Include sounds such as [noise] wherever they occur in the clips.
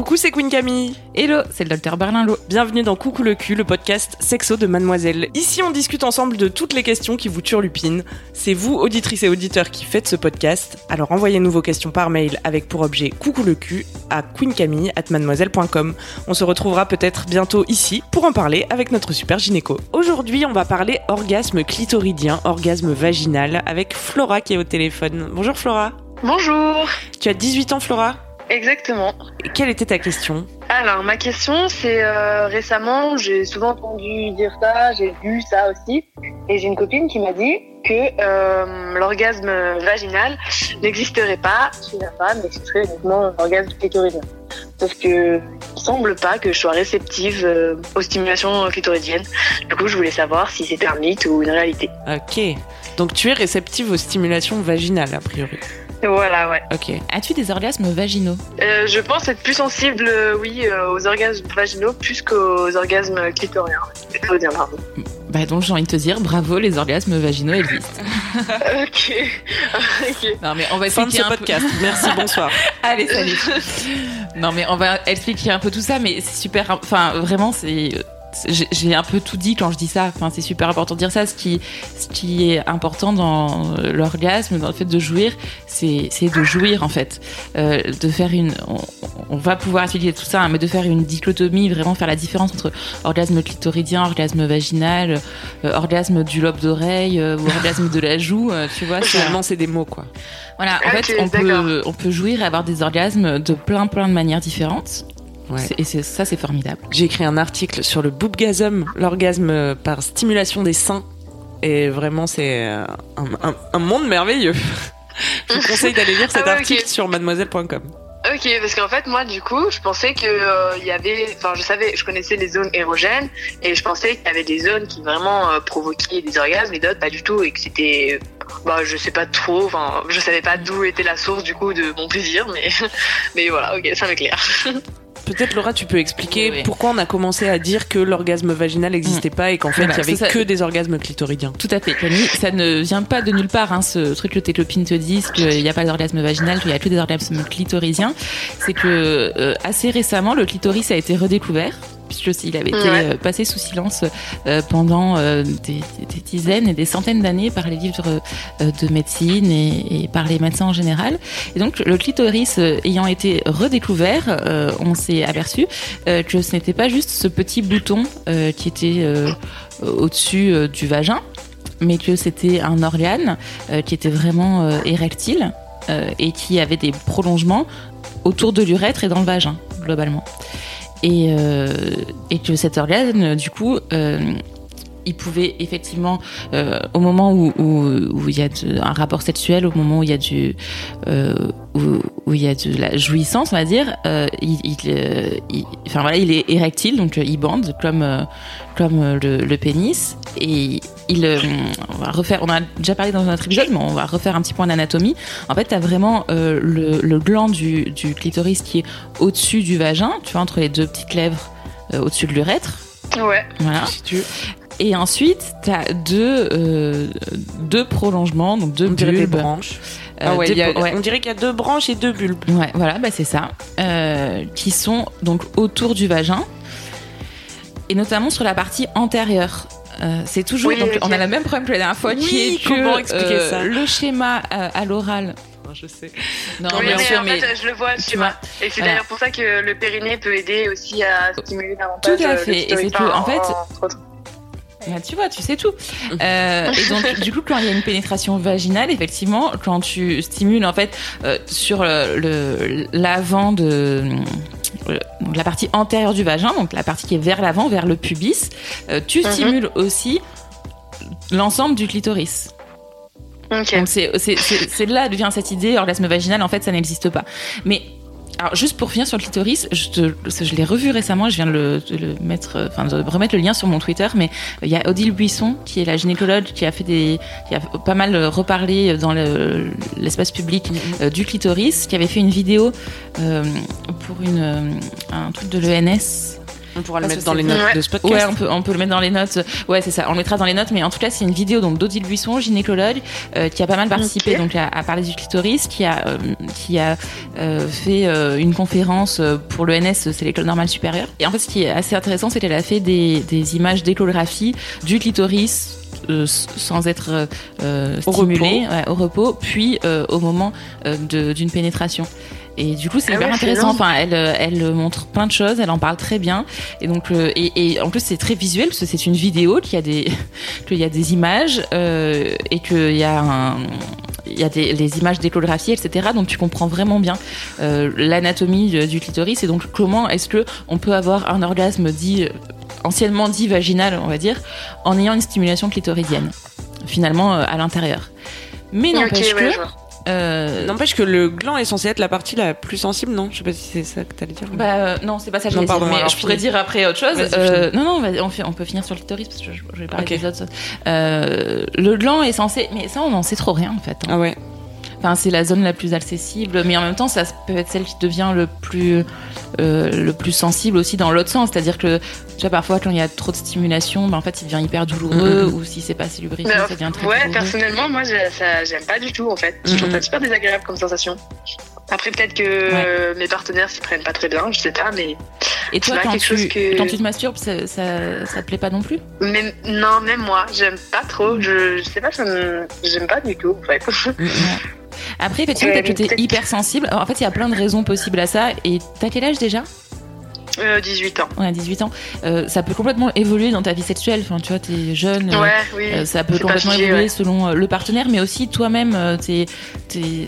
Coucou, c'est Queen Camille. Hello, c'est le docteur Berlinlot. Bienvenue dans Coucou le cul, le podcast sexo de Mademoiselle. Ici, on discute ensemble de toutes les questions qui vous turlupinent. C'est vous, auditrices et auditeurs, qui faites ce podcast. Alors envoyez-nous vos questions par mail avec pour objet Coucou le cul à queencamille@mademoiselle.com. On se retrouvera peut-être bientôt ici pour en parler avec notre super gynéco. Aujourd'hui, on va parler orgasme clitoridien, orgasme vaginal avec Flora qui est au téléphone. Bonjour Flora. Bonjour. Tu as 18 ans Flora? Exactement. Et quelle était ta question Alors, ma question, c'est euh, récemment, j'ai souvent entendu dire ça, j'ai vu ça aussi, et j'ai une copine qui m'a dit que euh, l'orgasme vaginal n'existerait pas chez la femme, mais ce serait uniquement l'orgasme clitoridien. Sauf que il semble pas que je sois réceptive euh, aux stimulations clitoridiennes. Du coup, je voulais savoir si c'était un mythe ou une réalité. Ok. Donc tu es réceptive aux stimulations vaginales, a priori. Voilà, ouais. Ok. As-tu des orgasmes vaginaux Euh, je pense être plus sensible, euh, oui, euh, aux orgasmes vaginaux plus qu'aux orgasmes clitoriens. Clitoridiens, pardon. Bah donc j'ai envie de te dire bravo, les orgasmes vaginaux existent. [laughs] ok. [laughs] ok. Non mais on va Fin de expliquer ce un podcast. Merci, bonsoir. peu. [laughs] Allez salut. non mais on va expliquer un peu tout ça, mais c'est super. Enfin vraiment c'est. J'ai- un peu tout dit quand je dis ça. Enfin, c'est super important de dire ça. Ce qui, ce qui est important dans l'orgasme, dans le fait de jouir, c'est c'est de jouir en fait, Euh, de faire une. On, on va pouvoir expliquer tout ça, hein, mais de faire une dichotomie, vraiment faire la différence entre orgasme clitoridien, orgasme vaginal, euh, orgasme du lobe d'oreille euh, ou orgasme de la joue. euh, tu vois, c'est Finalement, c'est des mots, quoi. voilà, en fait, on peut, on peut jouir et avoir des orgasmes de plein, plein de manières différentes. Ouais. C'est- Et c'est- ça, c'est formidable. J'ai écrit un article sur le boobgasm, l'orgasme par stimulation des seins. Et vraiment, c'est euh, un, un- un monde merveilleux. [laughs] Je vous conseille d'aller lire cet Ah ouais, article sur mademoiselle.com. Ok, parce qu'en fait, moi, du coup, je pensais que euh, il y avait, enfin, je savais, je connaissais les zones érogènes et je pensais qu'il y avait des zones qui vraiment euh, provoquaient des orgasmes et d'autres pas du tout et que c'était, bah, je sais pas trop, enfin, je savais pas d'où était la source du coup de mon plaisir, mais, [laughs] mais voilà, ok, ça m'éclaire. [laughs] Peut-être Laura, tu peux expliquer Oui, pourquoi on a commencé à dire que l'orgasme vaginal n'existait pas et qu'en fait, il Voilà, y avait ça, ça- que des orgasmes clitoridiens. Tout à fait, Camille. Ça ne vient pas de nulle part, hein, ce truc que tes copines te disent qu'il n'y a pas d'orgasme vaginal, qu'il n'y a que des orgasmes clitoridiens. C'est que euh, assez récemment, le clitoris a été redécouvert. Puisqu'il avait été Ouais. euh, passé sous silence euh, pendant euh, des, des dizaines et des centaines d'années par les livres de médecine et, et par les médecins en général. Et donc le clitoris ayant été redécouvert, on s'est aperçu que ce n'était pas juste ce petit bouton qui était au-dessus du vagin, mais que c'était un organe euh, qui était vraiment euh, érectile euh, et qui avait des prolongements autour de l'urètre et dans le vagin, globalement. Et, euh, et que cet organe, du coup, euh, il pouvait effectivement, euh, au moment où, il y a un rapport sexuel, au moment où il y a du, où, il y a de la jouissance, on va dire, il, est érectile, donc il bande comme comme le, le pénis, et il, euh, on va refaire, on a déjà parlé dans un autre épisode, mais on va refaire un petit point d'anatomie. En fait, tu as vraiment euh, le, le gland du, du clitoris qui est au-dessus du vagin, tu vois, entre les deux petites lèvres euh, au-dessus de l'urètre. Ouais. Voilà. Si tu Et ensuite, tu as deux, euh, deux prolongements, donc deux on dirait des bulbes. branches. Euh, ah ouais, deux il y a- po- ouais. on dirait qu'il y a deux branches et deux bulbes. Ouais, voilà, bah c'est ça. Euh, qui sont donc autour du vagin et notamment sur la partie antérieure. Euh, c'est toujours, Oui, donc ok. on a le même problème que la dernière fois, Oui, qui est que expliquer euh, ça le schéma euh, à l'oral. Je sais. Non, oui, bien mais sûr, en mais fait, je le vois, tu vois. Et c'est d'ailleurs pour ça que le périnée peut aider aussi à stimuler davantage. Tout à le fait. Et c'est que, en fait, autres. Bah, tu vois, tu sais tout. [laughs] Euh, et donc, du coup, quand il y a une pénétration vaginale, effectivement, quand tu stimules en fait euh, sur le- le- l'avant de donc la partie antérieure du vagin, donc la partie qui est vers l'avant, vers le pubis, euh, tu Mhm. stimules aussi l'ensemble du clitoris. Donc c'est là que vient cette idée, orgasme vaginal, en fait, ça n'existe pas. Mais alors juste pour finir sur le clitoris, je, l'ai revu récemment, je viens de le, de le mettre, euh, enfin de remettre le lien sur mon Twitter, mais euh, il y a Odile Buisson qui est la gynécologue qui a fait des, qui a pas mal euh, reparlé dans le- l'espace public euh, du clitoris, qui avait fait une vidéo euh, pour une un truc de l'ENS On pourra le mettre dans les notes de ce podcast. Ouais, on peut, on peut le mettre dans les notes. Ouais, c'est ça. On le mettra dans les notes, mais en tout cas, c'est une vidéo donc d'Odile Buisson, gynécologue, euh, qui a pas mal participé donc à, à, parler du clitoris, qui a euh, qui a euh, fait une conférence pour l'ENS, c'est l'école normale supérieure. Et en fait, ce qui est assez intéressant, c'est qu'elle a fait des, des images d'échographie du clitoris sans être euh, stimulé au repos, au repos puis au moment d'une pénétration. Et du coup, c'est ah hyper intéressant. Enfin, elle, euh, elle montre plein de choses, elle en parle très bien. Et donc, euh, et, et, en plus, c'est très visuel parce que c'est une vidéo qui a des, [laughs] qu'il y a des images euh, et qu'il y a un, il y a des, les images d'échographie, etc. Donc, tu comprends vraiment bien euh, l'anatomie du clitoris et donc comment est-ce que on peut avoir un orgasme dit anciennement dit vaginal, on va dire, en ayant une stimulation clitoridienne finalement à l'intérieur? Mais n'empêche que euh... N'empêche que le gland est censé être la partie la plus sensible, non? Je sais pas si c'est ça que tu allais dire. Bah euh, non, c'est pas ça que je dire. Mais je pourrais dire après autre chose. Euh, non, non, on, fait, on peut finir sur le clitoris parce que je, je vais parler des autres. Le gland est censé, mais ça on en sait trop rien en fait. Hein. Ah ouais. Enfin, c'est la zone la plus accessible, mais en même temps, ça peut être celle qui devient le plus, euh, le plus sensible aussi dans l'autre sens. C'est-à-dire que, tu vois, parfois, quand il y a trop de stimulation, ben, en fait, il devient hyper douloureux, mm-hmm. ou si c'est pas assez lubrifié, ça devient très Ouais, personnellement, moi, j'aime pas du tout, en fait. Je trouve ça super désagréable comme sensation. Après, peut-être que mes partenaires s'y prennent pas très bien, je sais pas, mais. Et toi, quand tu, que... quand tu te masturbes, ça, ça, ça, te plaît pas non plus? Même, Non, même moi, j'aime pas trop. Je, je sais pas, j'aime pas du tout, en fait. [laughs] Après, effectivement, peut-être que t'es hyper sensible. en fait, il y a plein de raisons possibles à ça. Et t'as quel âge déjà? 18 euh, ans. Ouais, 18 ans. Euh, ça peut complètement évoluer dans ta vie sexuelle. Enfin, tu vois, t'es jeune. Ouais, oui. Euh, ça peut complètement évoluer selon le partenaire, mais aussi toi-même, t'es,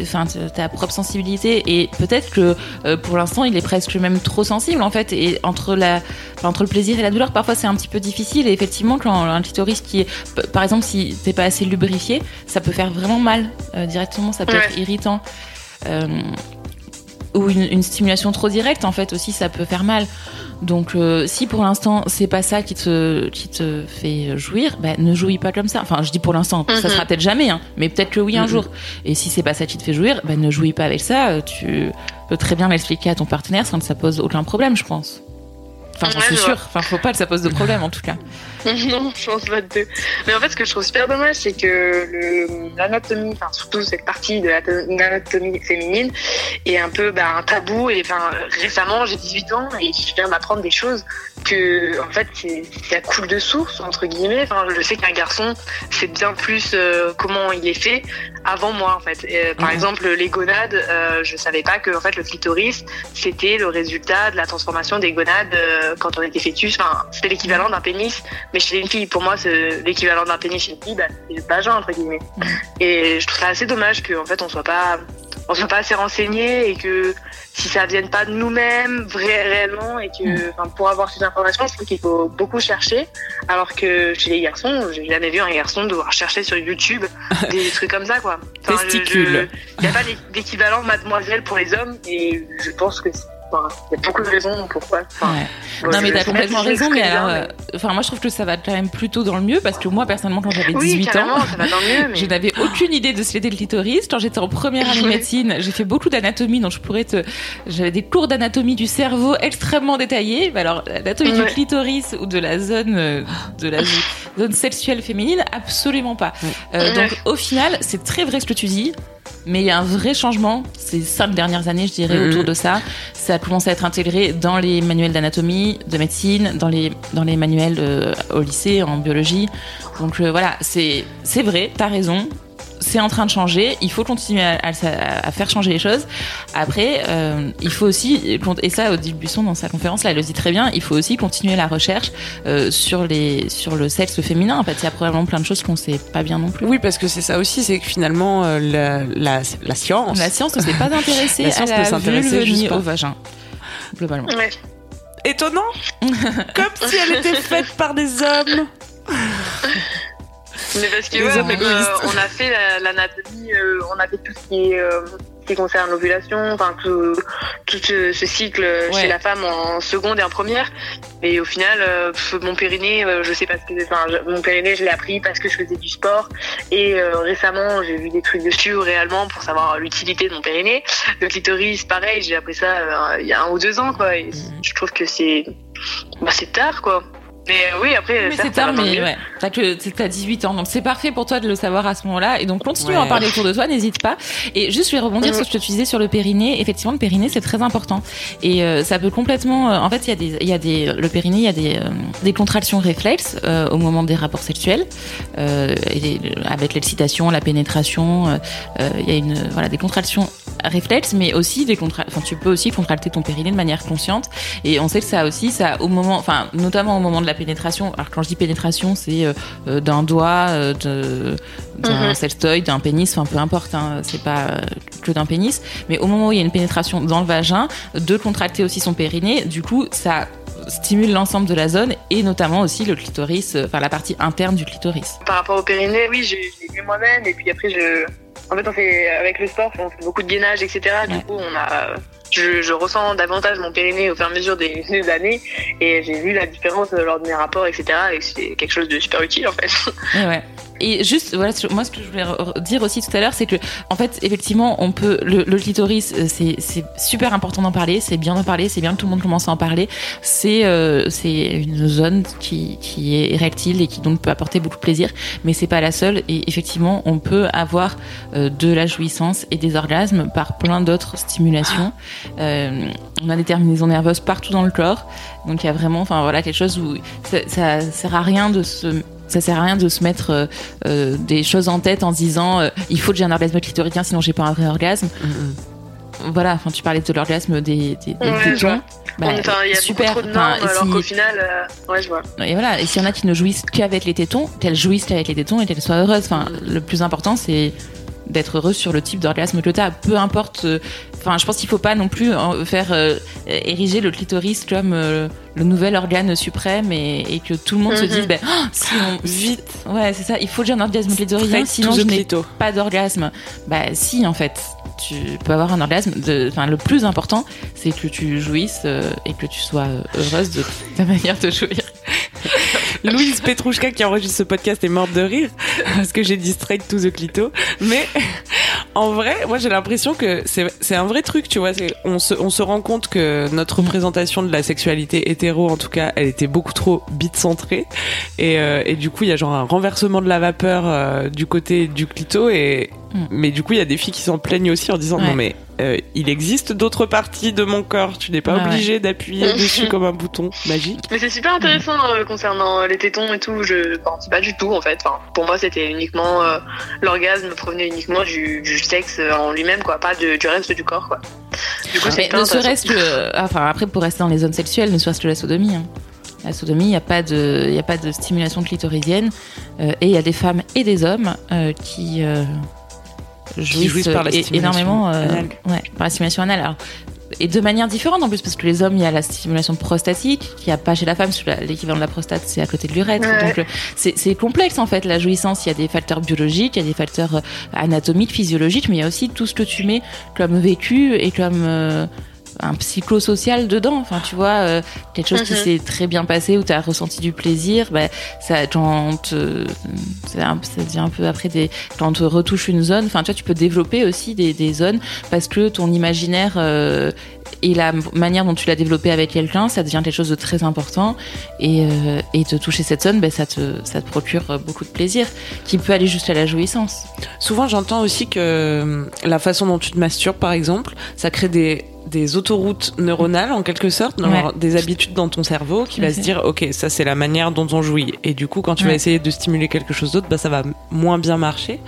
enfin, ta propre sensibilité. Et peut-être que pour l'instant, il est presque même trop sensible, en fait. Et entre la, entre le plaisir et la douleur, parfois c'est un petit peu difficile. Et effectivement, quand un clitoris qui est, par exemple, si t'es pas assez lubrifié, ça peut faire vraiment mal directement. Ça peut être irritant ou une, stimulation trop directe en fait aussi ça peut faire mal donc euh, si pour l'instant c'est pas ça qui te qui te fait jouir bah, ne jouis pas comme ça enfin je dis pour l'instant ça mhm. sera peut-être jamais hein, mais peut-être que oui un mhm. jour et si c'est pas ça qui te fait jouir bah, ne jouis pas avec ça tu peux très bien l'expliquer à ton partenaire sans que ça pose aucun problème je pense Enfin, j'en suis sûre. Enfin, faut pas que ça pose de problème, en tout cas. [laughs] non, je pense pas de Mais en fait, ce que je trouve super dommage, c'est que l'anatomie, enfin, surtout cette partie de l'anatomie féminine, est un peu bah, un tabou. Et enfin, récemment, j'ai 18 ans et je viens d'apprendre des choses que, en fait, ça coule de source, entre guillemets. Enfin, je sais qu'un garçon, c'est bien plus euh, comment il est fait avant moi, en fait. Par exemple, les gonades, euh, je savais pas que, en fait, le clitoris, c'était le résultat de la transformation des gonades euh, quand on était fœtus. Enfin, c'était l'équivalent d'un pénis, mais chez une fille, pour moi, c'est l'équivalent d'un pénis chez une fille, bah, c'est le vagin, entre guillemets. Et je trouve ça assez dommage qu'en fait, on soit pas, on soit pas assez renseigné et que si ça vienne pas de nous-mêmes vrai, réellement et que mm. pour avoir ces informations je trouve qu'il faut beaucoup chercher alors que chez les garçons j'ai jamais vu un garçon devoir chercher sur YouTube [laughs] des trucs comme ça quoi enfin, il n'y a pas d'équivalent mademoiselle pour les hommes et je pense que il y a beaucoup de raisons pourquoi. non, mais t'as complètement raison, mais alors, enfin, moi je trouve que ça va quand même plutôt dans le mieux parce que moi personnellement, quand j'avais 18 ans, [laughs] je n'avais aucune idée de ce qu'était le clitoris. Quand j'étais en première année de médecine, j'ai fait beaucoup d'anatomie, donc je pourrais te. J'avais des cours d'anatomie du cerveau extrêmement détaillés. Alors, l'anatomie du clitoris ou de la zone, euh, de la [laughs] zone sexuelle féminine, absolument pas. Euh, donc, au final, c'est très vrai ce que tu dis mais il y a un vrai changement ces cinq dernières années, je dirais, autour de ça. Ça a commencé à être intégré dans les manuels d'anatomie, de médecine, dans les, dans les manuels euh, au lycée, en biologie. Donc euh, voilà, c'est vrai, t'as raison c'est en train de changer. Il faut continuer à, faire changer les choses. Après, euh, il faut aussi, et ça, Odile Buisson dans sa conférence là, elle le dit très bien. Il faut aussi continuer la recherche euh, sur les sur le sexe féminin. En fait, il y a probablement plein de choses qu'on sait pas bien non plus. Oui, parce que c'est ça aussi, c'est que finalement euh, la, la, la, science, la science ne s'est pas [laughs] intéressée à la vulve ni au vagin, globalement. Ouais. Étonnant, comme si elle était faite par des hommes. Mais parce que euh, on a fait l'anatomie, euh, on a fait tout ce qui est euh, qui concerne l'ovulation, enfin tout, tout ce, cycle chez la femme en seconde et en première. Et au final, mon périnée, je sais pas ce que enfin, mon périnée, je l'ai appris parce que je faisais du sport. Et récemment, j'ai vu des trucs dessus réellement pour savoir l'utilité de mon périnée. Le clitoris, pareil, j'ai appris ça il y a un ou deux ans, quoi. Et mm. je trouve que c'est bah, c'est tard, quoi. Mais euh, oui, après, Mais c'est mieux. ouais. T'as que t'as 18 ans, donc c'est parfait pour toi de le savoir à ce moment-là. Et donc continue à en parler autour de toi, n'hésite pas. Et juste, je vais rebondir Mhm. sur ce que tu disais sur le périnée. Effectivement, le périnée c'est très important. Et euh, ça peut complètement. euh, en fait, il y a des, il y a des, le périnée, il y a des, euh, des contractions réflexes euh, au moment des rapports sexuels, euh, et des- avec l'excitation, la pénétration. euh, euh, Il y a une, voilà, des contractions réflexes, mais aussi des contra... enfin, tu peux aussi contracter ton périnée de manière consciente. Et on sait que ça aussi, ça au moment, enfin, notamment au moment de la pénétration. Alors quand je dis pénétration, c'est euh, euh, d'un doigt, euh, d'un Mhm. sextoy, d'un pénis, enfin peu importe, hein, c'est pas que d'un pénis. Mais au moment où il y a une pénétration dans le vagin, de contracter aussi son périnée, du coup, ça stimule l'ensemble de la zone et notamment aussi le clitoris, enfin la partie interne du clitoris. Par rapport au périnée, oui, l'ai vu moi-même. Et puis après, je. En fait, on fait, avec le sport, on fait beaucoup de gainage, etc. Du coup, on a. Je, je ressens davantage mon périnée au fur et à mesure des, des années. Et j'ai vu la différence lors de mes rapports, etc. Et c'est quelque chose de super utile, en fait. Ouais. Et juste, voilà, moi, ce que je voulais re- dire aussi tout à l'heure, c'est que, en fait, effectivement, on peut, le, le clitoris, euh, c'est, super important d'en parler, c'est bien d'en parler, c'est bien que tout le monde commence à en parler. C'est, euh, une zone qui, qui est érectile et qui donc peut apporter beaucoup de plaisir, mais c'est pas la seule. Et effectivement, on peut avoir euh, de la jouissance et des orgasmes par plein d'autres stimulations. Euh, on a des terminaisons nerveuses partout dans le corps. Donc il y a vraiment, enfin voilà, quelque chose où ça, ça sert à rien de se ça sert à rien de se mettre euh, euh, des choses en tête en se disant euh, il faut que j'ai un orgasme clitoridien sinon j'ai pas un vrai orgasme. Voilà, enfin tu parlais de l'orgasme des, des, des Ouais, tétons. vois. Bah, Enfin, il y a super. beaucoup trop de Enfin, normes, alors si- qu'au final, euh, ouais, je vois. et voilà, et s'il y en a qui ne jouissent qu'avec les tétons, qu'elles jouissent qu'avec les tétons et qu'elles soient heureuses. Enfin, le plus important, c'est d'être heureuse sur le type d'orgasme que tu as. Peu importe. euh, Enfin, je pense qu'il faut pas non plus faire euh, ériger le clitoris comme euh, le nouvel organe suprême et, et que tout le monde se Mhm. dise, ben, oh, si on, [laughs] Vite. ouais, c'est ça, il faut j'ai un orgasme clitoridien, Straight sinon je n'ai pas d'orgasme. Bah, si, en fait. Tu peux avoir un orgasme. Enfin, le plus important, c'est que tu jouisses et que tu sois heureuse de ta [laughs] manière de jouir. Louise Petrouchka qui enregistre ce podcast est morte de rire parce que j'ai dit straight to the clito. Mais en vrai, moi j'ai l'impression que c'est un vrai truc, tu vois. On se, on se rend compte que notre représentation de la sexualité hétéro, en tout cas, elle était beaucoup trop bite centrée. Et, euh, et du coup, il y a genre un renversement de la vapeur euh, du côté du clito. Et, Mm. Mais du coup, il y a des filles qui s'en plaignent aussi en disant Ouais. non mais euh, il existe d'autres parties de mon corps. Tu n'es pas ouais. obligé d'appuyer dessus [laughs] comme un bouton magique. Mais c'est super intéressant euh, concernant euh, les tétons et tout. Je pense pas du tout en fait. Enfin, pour moi, c'était uniquement euh, l'orgasme provenait uniquement du, du sexe en lui-même, quoi, pas de- du reste du corps, quoi. Du coup, Mais ne intéressant. serait-ce que, enfin après pour rester dans les zones sexuelles, ne serait-ce que la sodomie. hein. La sodomie, il n'y a pas de, il y a pas de stimulation clitoridienne euh, et il y a des femmes et des hommes euh, qui euh, jouissent, jouissent par énormément, euh, ouais, par la stimulation anale. Alors, et de manière différente en plus parce que les hommes il y a la stimulation prostatique qu'il n'y a pas chez la femme parce que la- l'équivalent de la prostate c'est à côté de l'urètre Ouais. donc euh, c'est complexe en fait la jouissance il y a des facteurs biologiques il y a des facteurs euh, anatomiques physiologiques mais il y a aussi tout ce que tu mets comme vécu et comme euh, un psychosocial dedans enfin tu vois euh, quelque chose qui Mhm. s'est très bien passé où tu as ressenti du plaisir bah, ça quand te- ça devient un peu après des quand on te retouche une zone enfin tu vois tu peux développer aussi des, des zones parce que ton imaginaire euh, et la manière dont tu l'as développé avec quelqu'un, ça devient quelque chose de très important. Et, euh, et de toucher cette zone, ben, ça, te, ça te procure beaucoup de plaisir, qui peut aller jusqu'à la jouissance. Souvent, j'entends aussi que la façon dont tu te masturbes, par exemple, ça crée des, des autoroutes neuronales, en quelque sorte, des habitudes dans ton cerveau qui va se dire, OK, ça, c'est la manière dont on jouit. Et du coup, quand tu vas essayer de stimuler quelque chose d'autre, bah, ça va moins bien marcher.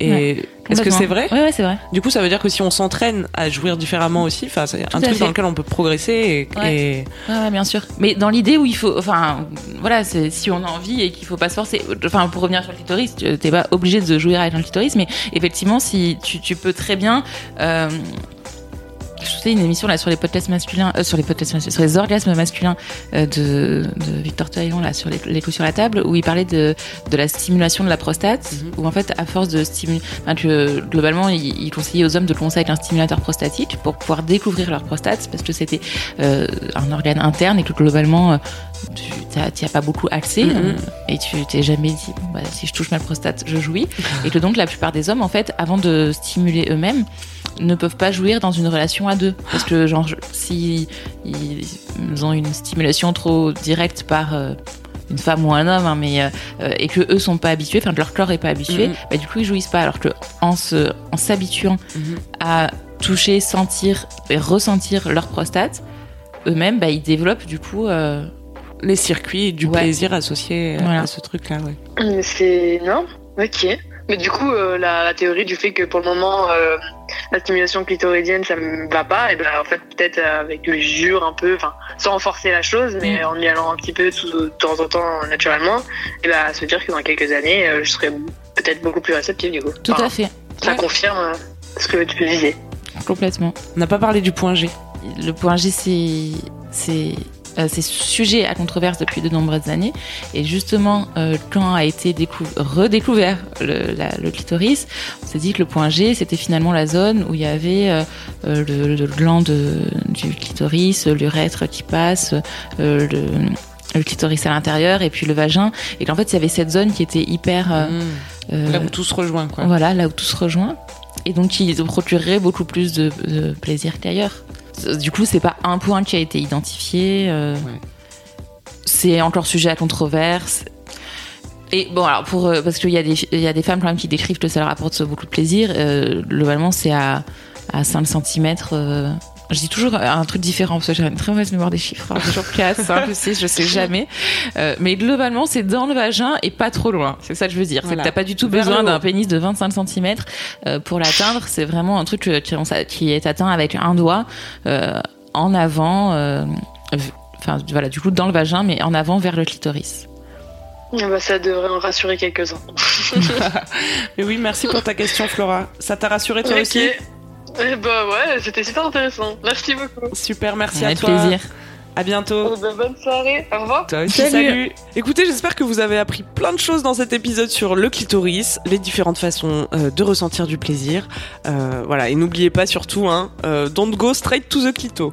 Et Ouais. est-ce que c'est vrai? Ouais, ouais, c'est vrai. Du coup, ça veut dire que si on s'entraîne à jouir différemment aussi, enfin, c'est un truc fait. dans lequel on peut progresser et, Ouais. bien sûr. Mais dans l'idée où il faut, enfin, voilà, si on a envie et qu'il faut pas se forcer. Enfin, pour revenir sur le clitoris, tu- t'es pas obligé de jouir avec un clitoris, mais effectivement, si tu, tu peux très bien. Euh, je faisais une émission là sur les podcasts masculins, euh, sur les podcasts masculins, sur les orgasmes masculins euh, de, de Victor Taillon là sur les, les coups sur la table, où il parlait de, de la stimulation de la prostate, Mhm. où en fait à force de stimuler, enfin, globalement il, il conseillait aux hommes de commencer avec un stimulateur prostatique pour pouvoir découvrir leur prostate, parce que c'était euh, un organe interne et que globalement tu n'y as, pas beaucoup accès Mhm. et tu t'es jamais dit bon, bah, si je touche ma prostate je jouis [laughs] et que donc la plupart des hommes en fait avant de stimuler eux-mêmes ne peuvent pas jouir dans une relation à deux. Parce que, genre, si ils ont une stimulation trop directe par euh, une femme ou un homme, hein, mais euh, et que eux sont pas habitués, enfin que leur corps est pas habitué, Mhm. bah, du coup ils jouissent pas. Alors que en se, en s'habituant Mhm. à toucher, sentir et ressentir leur prostate, eux-mêmes, bah, ils développent du coup. euh, Les circuits du Ouais. plaisir associés Voilà. à ce truc-là, ouais. C'est énorme. Ok. Mais du coup, euh, la, la théorie du fait que pour le moment, euh, la stimulation clitoridienne, ça me va pas, et ben en fait, peut-être euh, avec le jure un peu, enfin, sans renforcer la chose, mais Mm. en y allant un petit peu tout- de temps en temps naturellement, et ben se dire que dans quelques années, euh, je serai peut-être beaucoup plus réceptive du coup. tout Enfin, à fait, Ça Ouais. confirme euh, ce que tu disais. complètement. On n'a pas parlé du point G. Le point G, c'est c'est euh, c'est sujet à controverse depuis de nombreuses années. Et justement, euh, quand a été décou- redécouvert le, la- le clitoris, on s'est dit que le point G, c'était finalement la zone où il y avait euh, le, le gland de- du clitoris, l'urètre qui passe, le, le clitoris à l'intérieur et puis le vagin. Et qu'en fait, il y avait cette zone qui était hyper... euh, Mm. euh, Là où tout se rejoint, quoi. voilà, là où tout se rejoint. Et donc, ils procureraient beaucoup plus de, de plaisir qu'ailleurs. Du coup, c'est pas un point qui a été identifié. euh, Ouais. C'est encore sujet à controverse. Et bon, alors, pour, euh, parce qu'il y, a des- y a des femmes quand même qui décrivent que ça leur apporte beaucoup de plaisir. euh, globalement, c'est à, à 5 cm. Je dis toujours un truc différent parce que j'ai une très mauvaise mémoire des chiffres. hein, toujours 4, 5, 6, je sais [laughs] jamais. Euh, mais globalement, c'est dans le vagin et pas trop loin. C'est ça que je veux dire. C'est Voilà. que t'as pas du tout besoin d'un pénis de 25 cm pour l'atteindre. C'est vraiment un truc euh, qui, qui est atteint avec un doigt euh, en avant. euh, Enfin, voilà, du coup, dans le vagin, mais en avant vers le clitoris. Ah bah, ça devrait en rassurer quelques-uns. [laughs] Mais oui, merci pour ta question, Flora. Ça t'a rassuré toi aussi? Eh bah ouais, c'était super intéressant. Merci beaucoup. Super, merci à Avec toi. plaisir. À bientôt. Oh, bah, bonne soirée. Au revoir. Toi aussi, Salut. salut. Écoutez, j'espère que vous avez appris plein de choses dans cet épisode sur le clitoris, les différentes façons euh, de ressentir du plaisir. Euh, voilà, et n'oubliez pas surtout, hein, euh, don't go straight to the clito.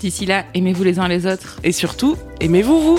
D'ici là, aimez-vous les uns les autres. et surtout, aimez-vous vous.